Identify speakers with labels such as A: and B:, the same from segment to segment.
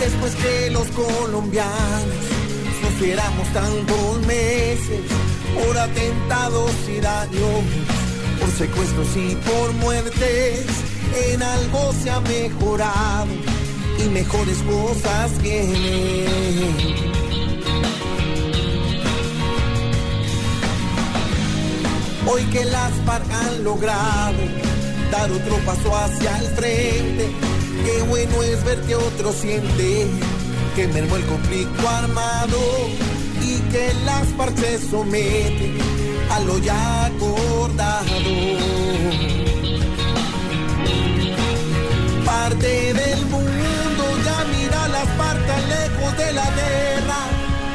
A: Después que los colombianos sufriéramos tantos meses por atentados y daños, por secuestros y por muertes, en algo se ha mejorado y mejores cosas vienen. Hoy que las FARC han logrado dar otro paso hacia el frente, qué bueno es ver que otro siente que mermó el conflicto armado y que las se someten a lo ya acordado. Parte del mundo ya mira las tan lejos de la guerra,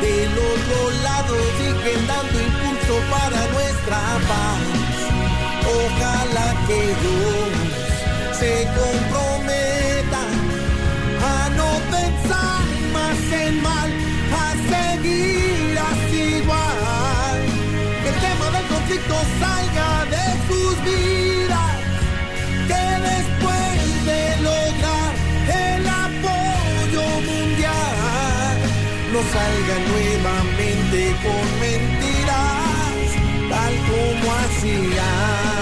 A: del otro lado siguen dando impulso para nuestra paz. Ojalá que Dios se comprometa conflicto salga de sus vidas, que después de lograr el apoyo mundial, no salga nuevamente con mentiras, tal como hacía